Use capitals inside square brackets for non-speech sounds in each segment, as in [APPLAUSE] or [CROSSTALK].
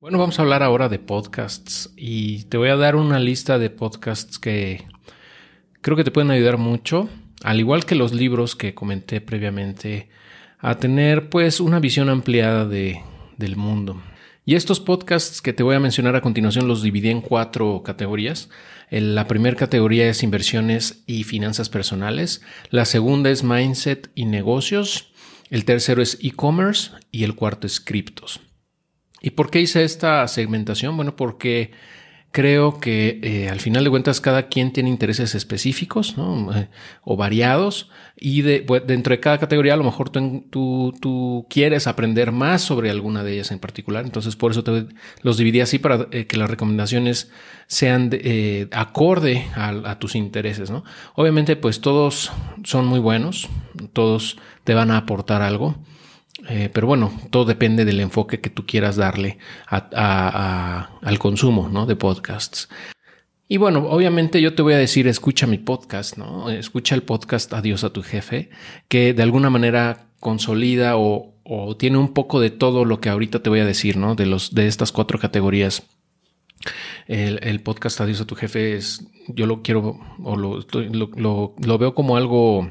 Bueno, vamos a hablar ahora de podcasts y te voy a dar una lista de podcasts que creo que te pueden ayudar mucho, al igual que los libros que comenté previamente, a tener pues una visión ampliada de, del mundo. Y estos podcasts que te voy a mencionar a continuación los dividí en cuatro categorías. La primera categoría es inversiones y finanzas personales, la segunda es mindset y negocios, el tercero es e-commerce y el cuarto es criptos. ¿Y por qué hice esta segmentación? Bueno, porque creo que eh, al final de cuentas cada quien tiene intereses específicos eh, o variados y de, dentro de cada categoría a lo mejor tú, quieres aprender más sobre alguna de ellas en particular. Entonces por eso te los dividí así para eh, que las recomendaciones sean acorde a, a, tus intereses. ¿no? Obviamente pues todos son muy buenos, todos te van a aportar algo. Eh, pero bueno, todo depende del enfoque que tú quieras darle al consumo ¿no? de podcasts. Y bueno, obviamente yo te voy a decir, escucha mi podcast, ¿no? Escucha el podcast Adiós a tu jefe, que de alguna manera consolida o, tiene un poco de todo lo que ahorita te voy a decir, ¿no? De, los, de estas cuatro categorías. El, podcast Adiós a tu jefe es, yo lo quiero o lo veo como algo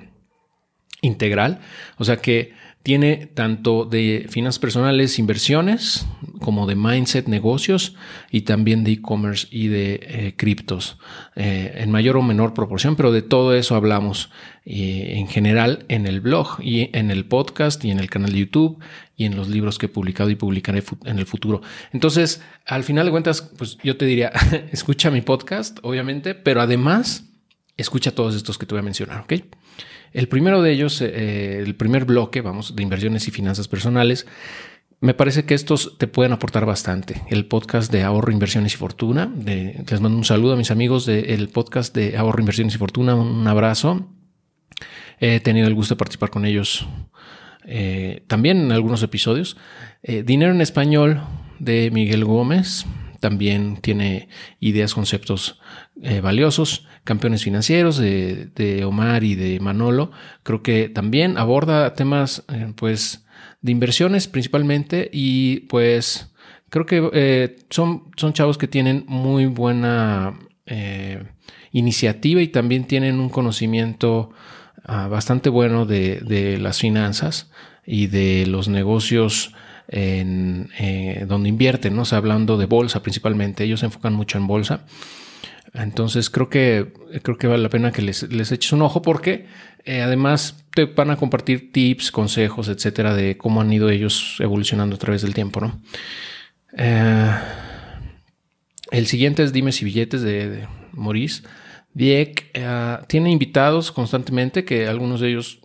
integral, o sea que tiene tanto de finanzas personales, inversiones, como de mindset, negocios y también de e-commerce y de eh, criptos, eh, en mayor o menor proporción, pero de todo eso hablamos eh, en general en el blog y en el podcast y en el canal de YouTube y en los libros que he publicado y publicaré en el futuro. Entonces, al final de cuentas, pues yo te diría, [LAUGHS] escucha mi podcast, obviamente, pero además escucha todos estos que te voy a mencionar, ¿ok? El primero de ellos, eh, el primer bloque, vamos, de inversiones y finanzas personales, me parece que estos te pueden aportar bastante. El podcast de ahorro, inversiones y fortuna. les mando un saludo a mis amigos del podcast de ahorro, inversiones y fortuna. Un abrazo. He tenido el gusto de participar con ellos eh, también en algunos episodios. Eh, Dinero en español de Miguel Gómez también tiene ideas, conceptos eh, valiosos. Campeones financieros de, Omar y de Manolo, creo que también aborda temas eh, pues de inversiones principalmente y pues creo que eh, son, son chavos que tienen muy buena iniciativa y también tienen un conocimiento ah, bastante bueno de, de las finanzas y de los negocios en eh, donde invierten, ¿no? hablando de bolsa principalmente, ellos se enfocan mucho en bolsa. Entonces creo que, creo que vale la pena que les, eches un ojo porque eh, además te van a compartir tips, consejos, etcétera, de cómo han ido ellos evolucionando a través del tiempo, ¿no? Eh, el siguiente es Dimes y Billetes de, de Maurice. Dieck eh, tiene invitados constantemente, que algunos de ellos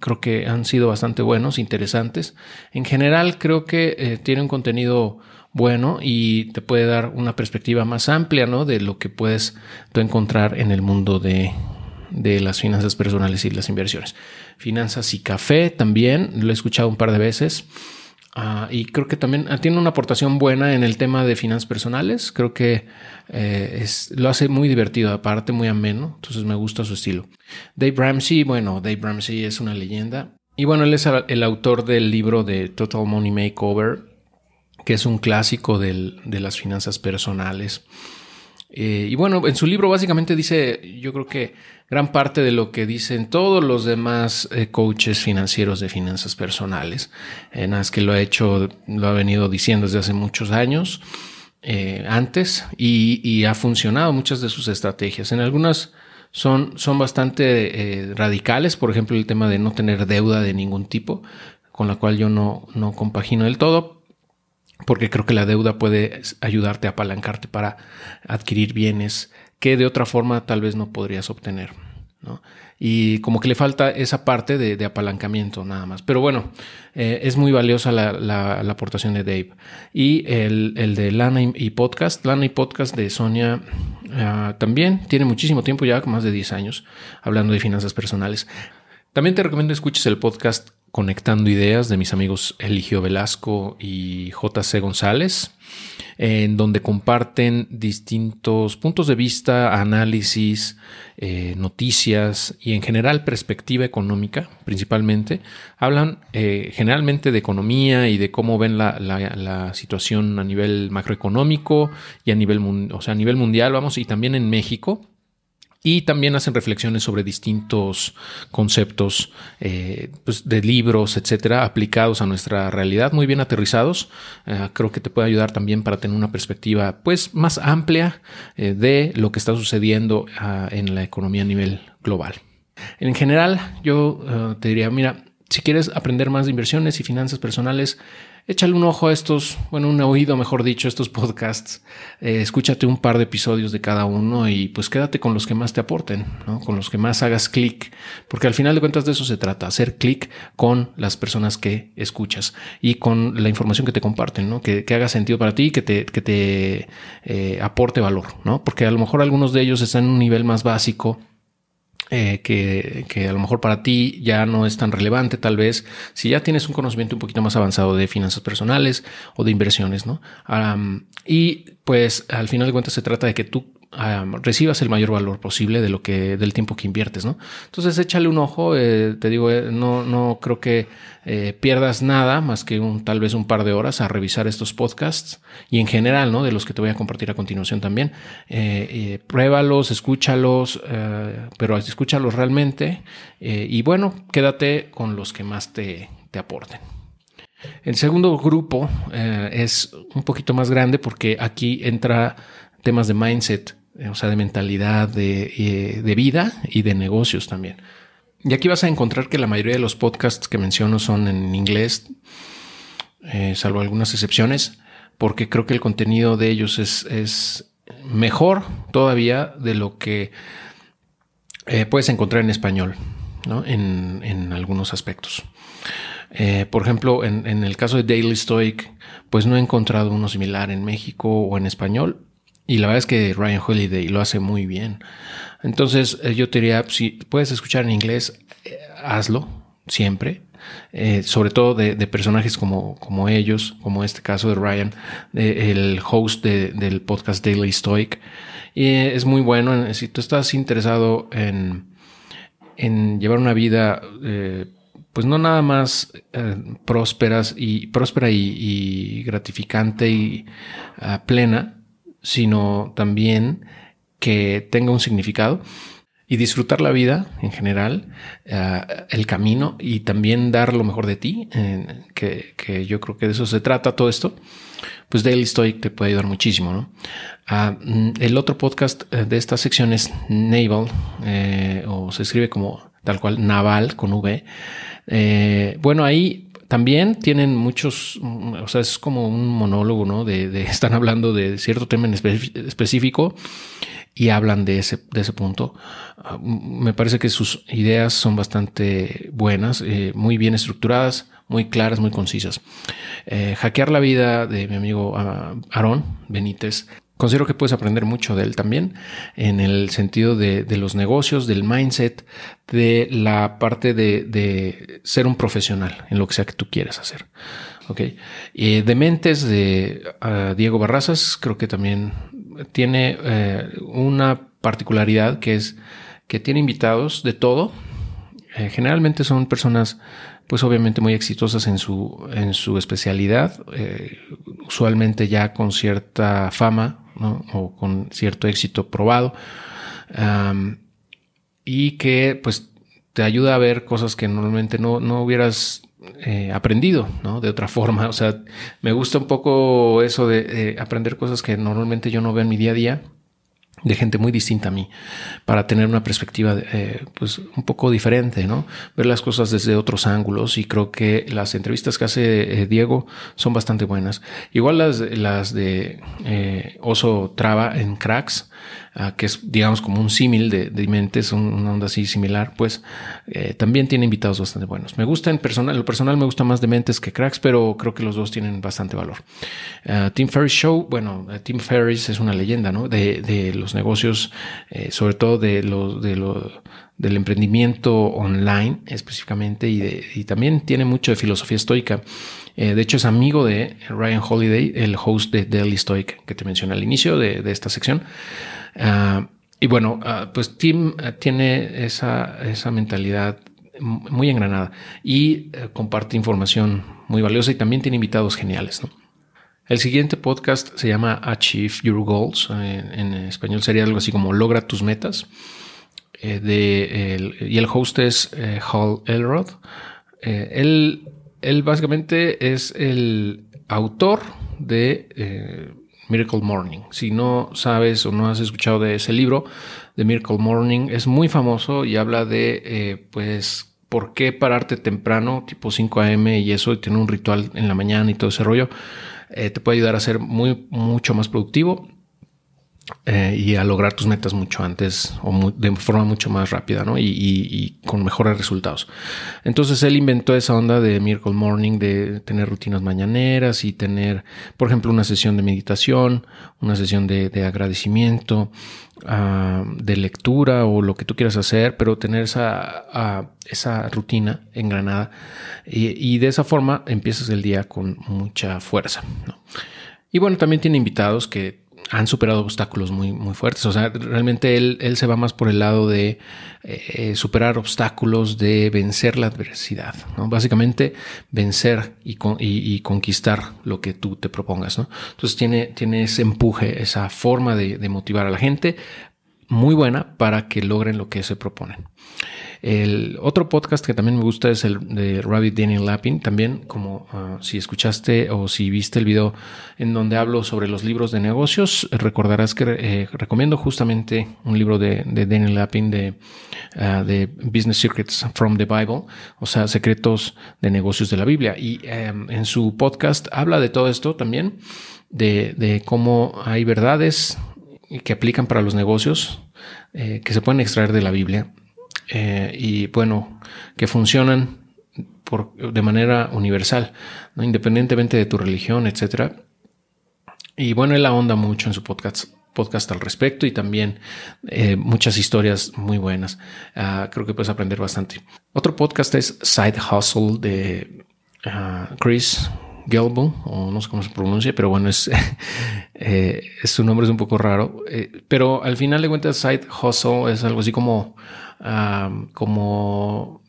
creo que han sido bastante buenos, interesantes. En general creo que eh, tiene un contenido bueno y te puede dar una perspectiva más amplia ¿no? de lo que puedes tú encontrar en el mundo de, de las finanzas personales y las inversiones. Finanzas y café también, lo he escuchado un par de veces. Ah, y creo que también ah, tiene una aportación buena en el tema de finanzas personales. Creo que eh, lo hace muy divertido, aparte muy ameno. Entonces me gusta su estilo. Dave Ramsey, bueno, Dave Ramsey es una leyenda. Y bueno, él es el autor del libro de Total Money Makeover, que es un clásico de las finanzas personales. Eh, y bueno, en su libro básicamente dice, yo creo que gran parte de lo que dicen todos los demás eh, coaches financieros de finanzas personales, en las que lo ha hecho, lo ha venido diciendo desde hace muchos años eh, antes y, ha funcionado muchas de sus estrategias. En algunas son, son bastante radicales, por ejemplo, el tema de no tener deuda de ningún tipo, con la cual yo no, no compagino del todo, porque creo que la deuda puede ayudarte a apalancarte para adquirir bienes que de otra forma tal vez no podrías obtener. Y como que le falta esa parte de, apalancamiento nada más. Pero bueno, eh, es muy valiosa la, aportación de Dave. Y el, de Lana y Podcast, Lana y Podcast de Sonia ah, también tiene muchísimo tiempo ya, más de 10 años, hablando de finanzas personales. También te recomiendo escuches el podcast Conectando Ideas de mis amigos Eligio Velasco y JC González. en donde comparten distintos puntos de vista, análisis, eh, noticias y en general perspectiva económica, principalmente. Hablan eh, generalmente de economía y de cómo ven la, la, situación a nivel macroeconómico y a nivel, o sea, a nivel mundial, vamos, y también en México y también hacen reflexiones sobre distintos conceptos eh, pues, de libros, etcétera, aplicados a nuestra realidad, muy bien aterrizados. Eh, creo que te puede ayudar también para tener una perspectiva pues, más amplia eh, de lo que está sucediendo ah, en la economía a nivel global. En general, yo te diría, mira, si quieres aprender más de inversiones y finanzas personales, échale un ojo a estos, bueno, un oído, mejor dicho, estos podcasts. Eh, escúchate un par de episodios de cada uno y pues quédate con los que más te aporten, ¿no? con los que más hagas clic, porque al final de cuentas de eso se trata, hacer clic con las personas que escuchas y con la información que te comparten, ¿no? que, haga sentido para ti, que te, que te eh, aporte valor, ¿no? porque a lo mejor algunos de ellos están en un nivel más básico eh, que, a lo mejor para ti ya no es tan relevante, tal vez si ya tienes un conocimiento un poquito más avanzado de finanzas personales o de inversiones, ¿no? y pues al final de cuentas se trata de que tú recibas el mayor valor posible de lo que del tiempo que inviertes, ¿no? Entonces échale un ojo, eh, te digo, eh, no, no creo que eh, pierdas nada más que un, tal vez un par de horas a revisar estos podcasts y en general, ¿no? De los que te voy a compartir a continuación también. pruébalos, escúchalos, pero escúchalos realmente y bueno, quédate con los que más te, te aporten. El segundo grupo es un poquito más grande porque aquí entra temas de mindset, o sea, de mentalidad, de, de, vida y de negocios también. Y aquí vas a encontrar que la mayoría de los podcasts que menciono son en inglés, eh, salvo algunas excepciones, porque creo que el contenido de ellos es, es mejor todavía de lo que eh, puedes encontrar en español, ¿no? en, en algunos aspectos. Eh, por ejemplo, en, en, el caso de Daily Stoic, pues no he encontrado uno similar en México o en español, y la verdad es que Ryan Holiday lo hace muy bien. Entonces eh, yo te diría, si puedes escuchar en inglés, eh, hazlo siempre. Eh, sobre todo de, personajes como, como ellos, como este caso de Ryan, el host del podcast Daily Stoic. Y es muy bueno. Si tú estás interesado en, en llevar una vida, pues no nada más prósperas y próspera y, gratificante y ah, plena, sino también que tenga un significado y disfrutar la vida en general, eh, el camino y también dar lo mejor de ti, que, yo creo que de eso se trata todo esto, pues Daily Stoic te puede ayudar muchísimo. ¿no? Ah, mm, el otro podcast eh, de esta sección es Naval, eh, o se escribe como tal cual Naval con V. bueno, ahí también tienen muchos, o sea, es como un monólogo, ¿no? De, [LAUGHS] están hablando de cierto tema en específico y hablan de ese, de ese punto. Ah, me parece que sus ideas son bastante buenas, eh, muy bien estructuradas, muy claras, muy concisas. Eh, hackear la vida de mi amigo ah, Aarón Benítez Considero que puedes aprender mucho de él también en el sentido de, los negocios, del mindset, de la parte de, ser un profesional en lo que sea que tú quieras hacer. Ok. De mentes de ah, Diego Barrazas, creo que también tiene eh, una particularidad que es que tiene invitados de todo. Eh, generalmente son personas pues obviamente muy exitosas en su, en su especialidad, eh, usualmente ya con cierta fama o con cierto éxito probado, y que pues te ayuda a ver cosas que normalmente no, no hubieras eh, aprendido, ¿no? De otra [LAUGHS] forma, o sea, me gusta un poco eso de aprender cosas que normalmente yo no veo en mi día a día de gente muy distinta a mí, para tener una perspectiva eh, pues un poco diferente, ¿no? Ver las cosas desde otros ángulos y creo que las entrevistas que hace eh, Diego son bastante buenas. Igual las, las de eh, Oso Traba en Cracks, Ah, que es, digamos, como un símil de, de, mentes, una onda así similar, pues eh, también tiene invitados bastante buenos. Me gusta en personal, lo personal me gusta más de mentes que cracks, pero creo que los dos tienen bastante valor. Uh, Tim Ferriss Show, bueno, Tim Ferriss es una leyenda, ¿no? De, de, los negocios, eh, sobre todo de lo, de lo, del emprendimiento online específicamente y, también tiene mucho de filosofía estoica. Eh, de hecho es amigo de Ryan Holiday, el host de Daily Stoic que te mencioné al inicio de, esta sección. Ah, y bueno, ah, pues Tim ah, tiene esa, esa mentalidad muy engranada y eh, comparte información muy valiosa y también tiene invitados geniales. El siguiente podcast se llama Achieve Your Goals. En, español sería algo así como Logra tus metas. Eh, y el host es eh, Hall Elrod. él, él, básicamente es el autor de Miracle Morning. Si no sabes o no has escuchado de ese libro, de Miracle Morning, es muy famoso y habla de, eh, pues, por qué pararte temprano, tipo 5 a.m. y eso, y tener un ritual en la mañana y todo ese rollo, eh, te puede ayudar a ser muy, mucho más productivo eh, y a lograr tus metas mucho antes o de forma mucho más rápida ¿no? y, con mejores resultados. Entonces él inventó esa onda de Miracle Morning, de tener rutinas mañaneras y tener, por ejemplo, una sesión de meditación, una sesión de, agradecimiento, ah, de lectura o lo que tú quieras hacer, pero tener esa, ah, esa rutina engranada y, y, de esa forma empiezas el día con mucha fuerza. Y bueno, también tiene invitados que han superado obstáculos muy, muy fuertes. O sea, realmente él, él se va más por el lado de eh, superar obstáculos, de vencer la adversidad. ¿no? Básicamente, vencer y, y, conquistar lo que tú te propongas. ¿no? Entonces, tiene, tiene ese empuje, esa forma de, de motivar a la gente muy buena para que logren lo que se proponen. El otro podcast que también me gusta es el de Rabbit Daniel Lappin. También, como ah, si escuchaste o si viste el video en donde hablo sobre los libros de negocios, recordarás que eh, recomiendo justamente un libro de, Daniel Lappin de, ah, de, Business Secrets from the Bible, o sea, secretos de negocios de la Biblia. Y em, en su podcast habla de todo esto también, de, de cómo hay verdades que aplican para los negocios eh, que se pueden extraer de la Biblia eh, y bueno, que funcionan por, de manera universal, ¿no? independientemente de tu religión, etcétera. Y bueno, él ahonda mucho en su podcast, podcast al respecto y también eh, muchas historias muy buenas. Ah, creo que puedes aprender bastante. Otro podcast es Side Hustle de ah, Chris Gelbo, o no sé cómo se pronuncia, pero bueno, es, [LAUGHS] eh, su nombre es un poco raro. pero al final de cuentas, Side Hustle es algo así como como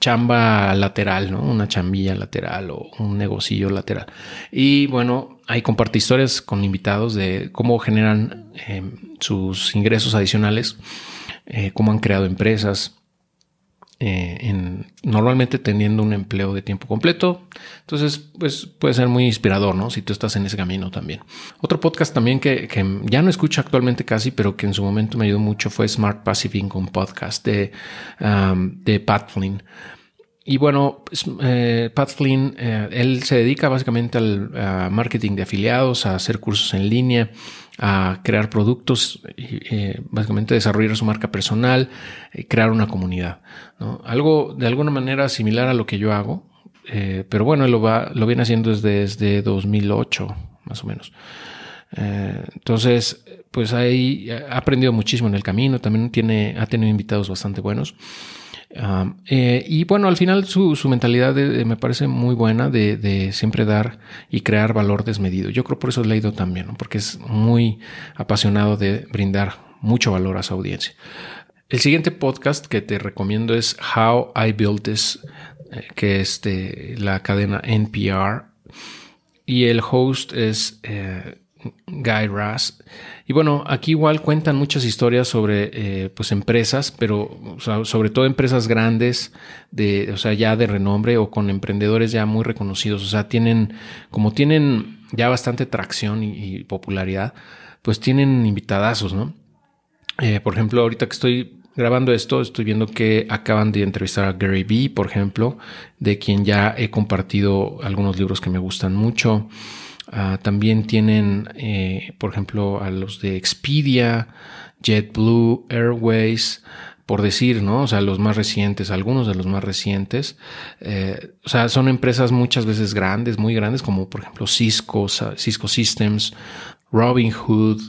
chamba lateral, ¿no? Una chambilla lateral o un negocillo lateral. Y bueno, ahí comparte historias con invitados de cómo generan em, sus ingresos adicionales, eh, cómo han creado empresas, eh, en, normalmente teniendo un empleo de tiempo completo. Entonces, pues puede ser muy inspirador, ¿no? Si tú estás en ese camino también. Otro podcast también que, ya no escucho actualmente casi, pero que en su momento me ayudó mucho fue Smart Passive Income Podcast de, um, de Pat Flynn. Y bueno, pues, eh, Pat Flynn, eh, él se dedica básicamente al marketing de afiliados, a hacer cursos en línea, a crear productos y eh, básicamente desarrollar su marca personal, eh, crear una comunidad. Algo de alguna manera similar a lo que yo hago, pero bueno, él lo, va, lo viene haciendo desde, desde 2008, más o menos. entonces, pues ahí ha aprendido muchísimo en el camino, también tiene, ha tenido invitados bastante buenos. Eh, y bueno, al final su, mentalidad me parece muy buena de, siempre dar y crear valor desmedido. Yo creo por eso he leído también, porque es muy apasionado de brindar mucho valor a su audiencia. El siguiente podcast que te recomiendo es How I Built This, eh, que es de la cadena NPR. Y el host es eh, Guy Raz. Y bueno, aquí igual cuentan muchas historias sobre eh, pues empresas, pero sobre todo empresas grandes, de, o sea, ya de renombre o con emprendedores ya muy reconocidos. O sea, tienen, como tienen ya bastante tracción y, popularidad, pues tienen invitadazos, ¿no? Eh, por ejemplo, ahorita que estoy grabando esto, estoy viendo que acaban de entrevistar a Gary Vee, por ejemplo, de quien ya he compartido algunos libros que me gustan mucho. Ah, también tienen, eh, por ejemplo, a los de Expedia, JetBlue Airways, por decir, ¿no? O sea, los más recientes, algunos de los más recientes. Eh, o sea, son empresas muchas veces grandes, muy grandes, como por ejemplo Cisco, Cisco Systems, Robin Hood,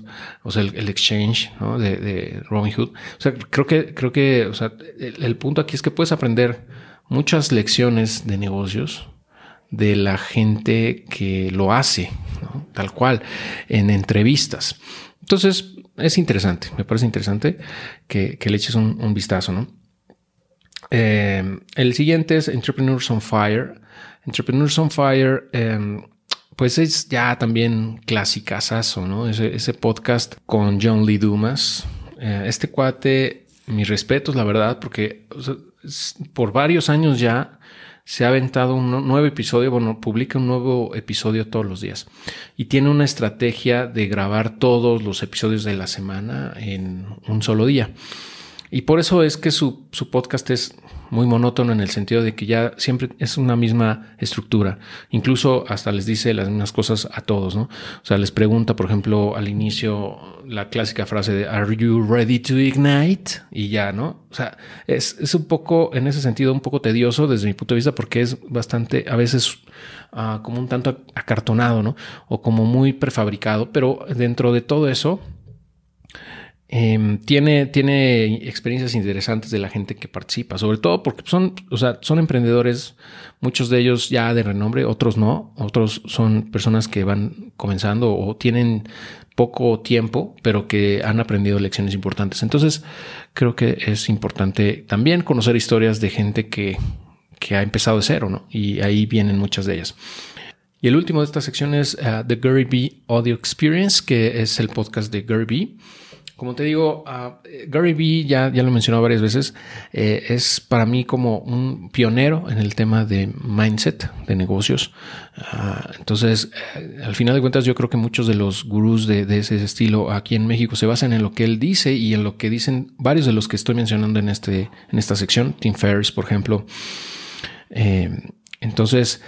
o sea, el, exchange ¿no? de, de, Robin Hood. O sea, creo que, creo que o sea, el, punto aquí es que puedes aprender muchas lecciones de negocios de la gente que lo hace, tal cual, en entrevistas. Entonces, es interesante, me parece interesante que, le eches un, vistazo, ¿no? Eh, el siguiente es Entrepreneurs on Fire. Entrepreneurs on Fire, em, pues es ya también clasicazazo, ¿no? Ese, podcast con John Lee Dumas. Eh, este cuate, mis respetos, la verdad, porque por varios años ya se ha aventado un nuevo episodio, bueno, publica un nuevo episodio todos los días y tiene una estrategia de grabar todos los episodios de la semana en un solo día. Y por eso es que su, su podcast es muy monótono en el sentido de que ya siempre es una misma estructura. Incluso hasta les dice las mismas cosas a todos, ¿no? O sea, les pregunta, por ejemplo, al inicio la clásica frase de ¿Are you ready to ignite? Y ya, ¿no? O sea, es, es un poco, en ese sentido, un poco tedioso desde mi punto de vista porque es bastante, a veces, uh, como un tanto acartonado, ¿no? O como muy prefabricado, pero dentro de todo eso, Em, tiene, tiene experiencias interesantes de la gente que participa, sobre todo porque son, o sea, son emprendedores, muchos de ellos ya de renombre, otros no, otros son personas que van comenzando o tienen poco tiempo, pero que han aprendido lecciones importantes. Entonces, creo que es importante también conocer historias de gente que, que ha empezado de cero, ¿no? Y ahí vienen muchas de ellas. Y el último de esta sección es uh, The Gary B Audio Experience, que es el podcast de Gary B. Como te digo, uh, Gary Vee, ya, ya lo mencionado varias veces, eh, es para mí como un pionero en el tema de mindset, de negocios. Uh, entonces, eh, al final de cuentas, yo creo que muchos de los gurús de, ese estilo aquí en México se basan en lo que él dice y en lo que dicen varios de los que estoy mencionando en, este, en esta sección. Tim Ferriss, por ejemplo. entonces,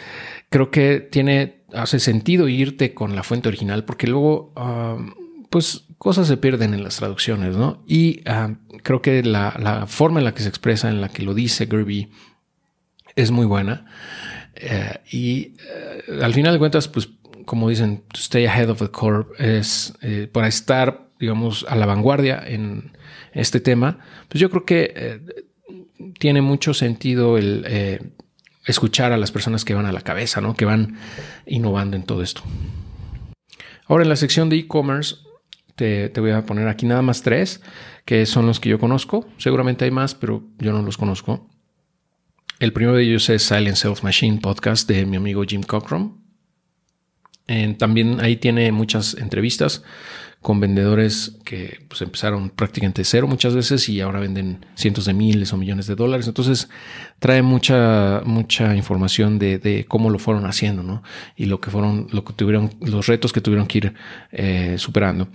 creo que tiene, hace sentido irte con la fuente original porque luego, pues cosas se pierden en las traducciones, ¿no? Y ah, creo que la, forma en la que se expresa, en la que lo dice Gerby, es muy buena. Eh, y eh, al final de cuentas, pues como dicen, to stay ahead of the curve es eh, para estar, digamos, a la vanguardia en este tema. Pues yo creo que tiene mucho sentido el escuchar a las personas que van a la cabeza, ¿no? Que van innovando en todo esto. Ahora en la sección de e-commerce te, voy a poner aquí nada más tres, que son los que yo conozco. Seguramente hay más, pero yo no los conozco. El primero de ellos es Silent Self Machine Podcast de mi amigo Jim Cockrum. También ahí tiene muchas entrevistas con vendedores que pues, empezaron prácticamente cero muchas veces y ahora venden cientos de miles o millones de dólares. Entonces trae mucha, mucha información de, cómo lo fueron haciendo, ¿no? Y lo que fueron, lo que tuvieron, los retos que tuvieron que ir eh, superando.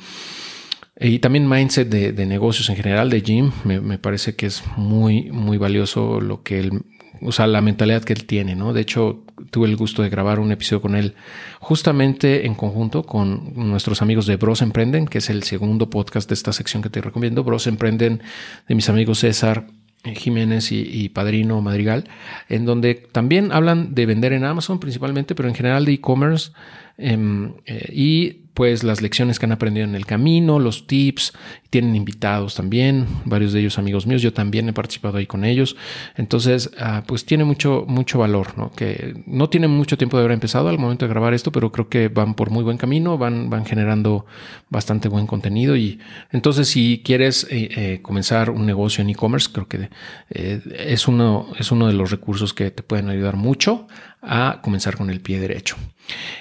Y también mindset de, negocios en general de Jim, me, me, parece que es muy, muy valioso lo que él o sea, la mentalidad que él tiene, ¿no? De hecho, tuve el gusto de grabar un episodio con él justamente en conjunto con nuestros amigos de Bros Emprenden, que es el segundo podcast de esta sección que te recomiendo. Bros Emprenden de mis amigos César Jiménez y, Padrino Madrigal, en donde también hablan de vender en Amazon principalmente, pero en general de e-commerce em, eh, y pues las lecciones que han aprendido en el camino, los tips, tienen invitados también, varios de ellos amigos míos, yo también he participado ahí con ellos, entonces ah, pues tiene mucho, mucho valor, ¿no? Que no tienen mucho tiempo de haber empezado al momento de grabar esto, pero creo que van por muy buen camino, van, van generando bastante buen contenido y entonces si quieres eh, eh, comenzar un negocio en e-commerce, creo que es, uno, es uno de los recursos que te pueden ayudar mucho a comenzar con el pie derecho.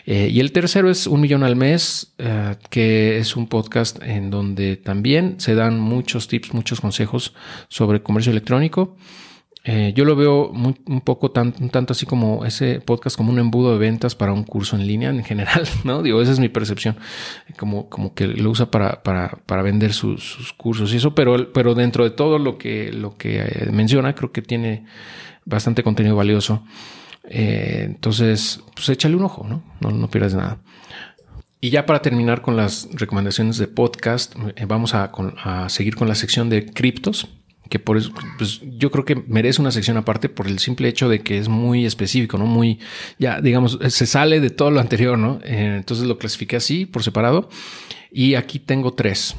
Eh, y el tercero es Un Millón al Mes, eh, que es un podcast en donde también se dan muchos tips, muchos consejos sobre comercio electrónico. Eh, yo lo veo un poco tan, tanto así como ese podcast como un embudo de ventas para un curso en línea en general, [LAUGHS] ¿no? Digo, esa es mi percepción, como, como que lo usa para, para, para vender sus, cursos y eso, pero, pero dentro de todo lo que, lo que menciona, creo que tiene bastante contenido valioso. Eh, entonces, pues échale un ojo, ¿no? ¿no? No pierdas nada. Y ya para terminar con las recomendaciones de podcast, eh, vamos a, seguir con la sección de criptos, que por eso, pues yo creo que merece una sección aparte por el simple hecho de que es muy específico, ¿no? Muy, ya, digamos, se sale de todo lo anterior, ¿no? Eh, entonces lo clasifiqué así, por separado. Y aquí tengo tres.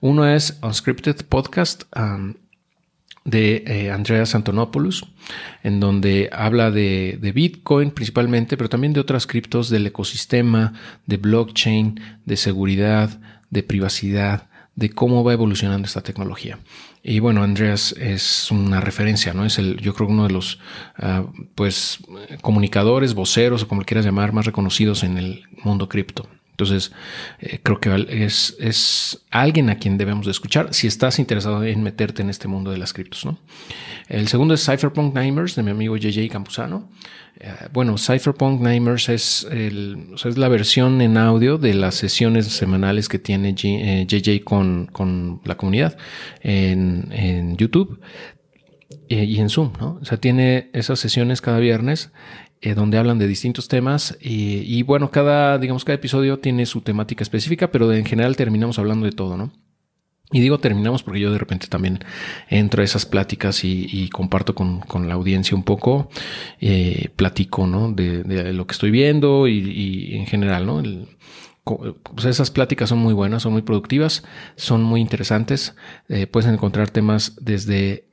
Uno es Unscripted Podcast um, de eh, Andreas Antonopoulos, en donde habla de, de, Bitcoin principalmente, pero también de otras criptos del ecosistema, de blockchain, de seguridad, de privacidad, de cómo va evolucionando esta tecnología. Y bueno, Andreas es una referencia, ¿no? Es el, yo creo, uno de los, uh, pues, comunicadores, voceros, o como quieras llamar, más reconocidos en el mundo cripto. Entonces, eh, creo que es, es, alguien a quien debemos de escuchar si estás interesado en meterte en este mundo de las criptos. ¿no? El segundo es Cypherpunk Nimers de mi amigo JJ Campuzano. Eh, bueno, Cypherpunk Nimers es, es la versión en audio de las sesiones semanales que tiene JJ eh, con, con, la comunidad en, en YouTube y en Zoom, ¿no? O sea, tiene esas sesiones cada viernes eh, donde hablan de distintos temas y, bueno, cada, digamos, cada episodio tiene su temática específica, pero en general terminamos hablando de todo, ¿no? Y digo terminamos porque yo de repente también entro a esas pláticas y, comparto con, la audiencia un poco, eh, platico, ¿no? De, lo que estoy viendo y, en general, ¿no? pues esas pláticas son muy buenas, son muy productivas, son muy interesantes. Eh, puedes encontrar temas desde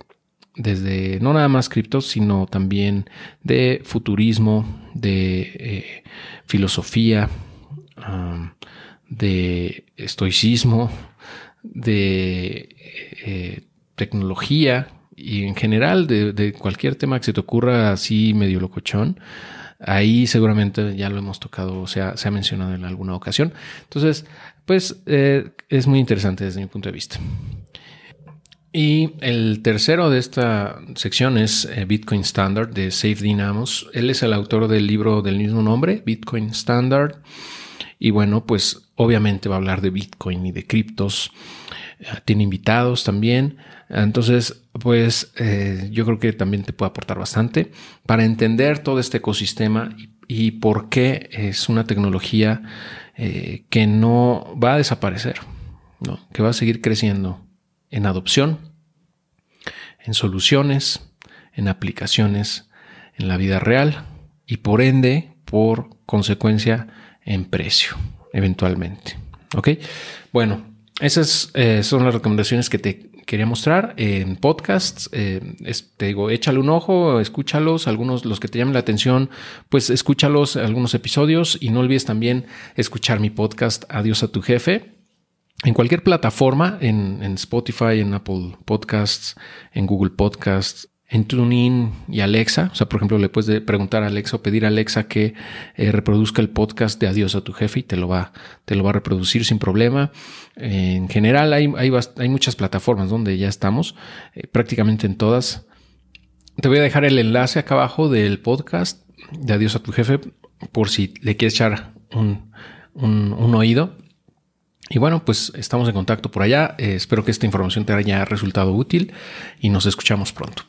desde no nada más criptos, sino también de futurismo, de eh, filosofía, de estoicismo, de eh, tecnología y en general de, cualquier tema que se te ocurra así medio locochón. Ahí seguramente ya lo hemos tocado, o sea, se ha mencionado en alguna ocasión. Entonces, pues eh, es muy interesante desde mi punto de vista. Y el tercero de esta sección es eh, Bitcoin Standard de Safe Dynamos. Él es el autor del libro del mismo nombre, Bitcoin Standard. Y bueno, pues obviamente va a hablar de Bitcoin y de criptos. Eh, tiene invitados también. Entonces, pues eh, yo creo que también te puede aportar bastante para entender todo este ecosistema y, por qué es una tecnología que no va a desaparecer, ¿no? que va a seguir creciendo en adopción, en soluciones, en aplicaciones, en la vida real y por ende, por consecuencia, en precio, eventualmente. ¿Ok? Bueno, esas eh, son las recomendaciones que te quería mostrar en podcasts. Eh, te digo, échale un ojo, escúchalos, algunos los que te llamen la atención, pues escúchalos algunos episodios y no olvides también escuchar mi podcast Adiós a tu jefe en cualquier plataforma, en, Spotify, en Apple Podcasts, en Google Podcasts, en TuneIn y Alexa. O sea, por ejemplo, le puedes preguntar a Alexa o pedir a Alexa que eh, reproduzca el podcast de Adiós a tu jefe y te lo va, te lo va a reproducir sin problema. en general, hay, hay, muchas plataformas donde ya estamos, eh, prácticamente en todas. Te voy a dejar el enlace acá abajo del podcast de Adiós a tu jefe por si le quieres echar un, un oído. Y bueno, pues estamos en contacto por allá. Eh, espero que esta información te haya resultado útil y nos escuchamos pronto.